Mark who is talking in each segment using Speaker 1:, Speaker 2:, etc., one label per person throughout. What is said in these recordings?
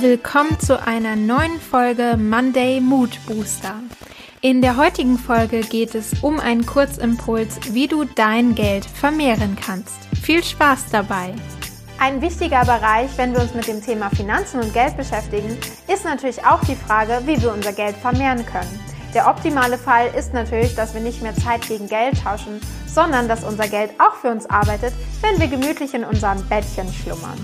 Speaker 1: Willkommen zu einer neuen Folge Monday Mood Booster. In der heutigen Folge geht es um einen Kurzimpuls, wie du dein Geld vermehren kannst. Viel Spaß dabei!
Speaker 2: Ein wichtiger Bereich, wenn wir uns mit dem Thema Finanzen und Geld beschäftigen, ist natürlich auch die Frage, wie wir unser Geld vermehren können. Der optimale Fall ist natürlich, dass wir nicht mehr Zeit gegen Geld tauschen, sondern dass unser Geld auch für uns arbeitet, wenn wir gemütlich in unserem Bettchen schlummern.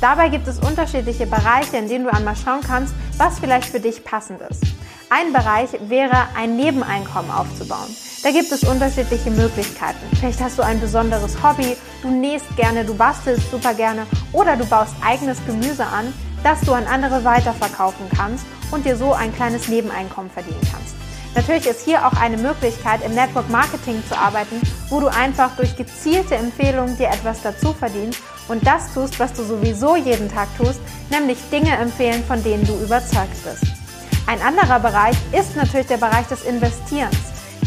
Speaker 2: Dabei gibt es unterschiedliche Bereiche, in denen du einmal schauen kannst, was vielleicht für dich passend ist. Ein Bereich wäre, ein Nebeneinkommen aufzubauen. Da gibt es unterschiedliche Möglichkeiten. Vielleicht hast du ein besonderes Hobby, du nähst gerne, du bastelst super gerne oder du baust eigenes Gemüse an, das du an andere weiterverkaufen kannst und dir so ein kleines Nebeneinkommen verdienen kannst. Natürlich ist hier auch eine Möglichkeit, im Network Marketing zu arbeiten, wo du einfach durch gezielte Empfehlungen dir etwas dazu verdienst und das tust, was du sowieso jeden Tag tust, nämlich Dinge empfehlen, von denen du überzeugt bist. Ein anderer Bereich ist natürlich der Bereich des Investierens.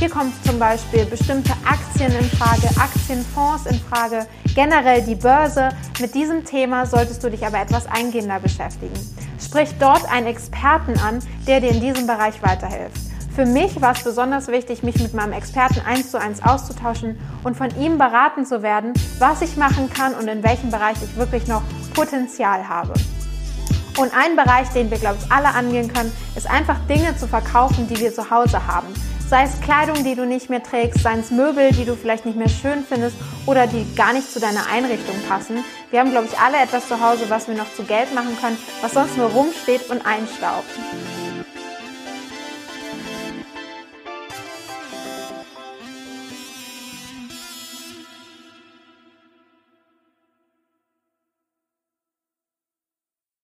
Speaker 2: Hier kommt zum Beispiel bestimmte Aktien in Frage, Aktienfonds in Frage, generell die Börse. Mit diesem Thema solltest du dich aber etwas eingehender beschäftigen. Sprich dort einen Experten an, der dir in diesem Bereich weiterhilft. Für mich war es besonders wichtig, mich mit meinem Experten eins zu eins auszutauschen und von ihm beraten zu werden, was ich machen kann und in welchem Bereich ich wirklich noch Potenzial habe. Und ein Bereich, den wir, glaube ich, alle angehen können, ist einfach Dinge zu verkaufen, die wir zu Hause haben. Sei es Kleidung, die du nicht mehr trägst, seien es Möbel, die du vielleicht nicht mehr schön findest oder die gar nicht zu deiner Einrichtung passen. Wir haben, glaube ich, alle etwas zu Hause, was wir noch zu Geld machen können, was sonst nur rumsteht und einstaubt.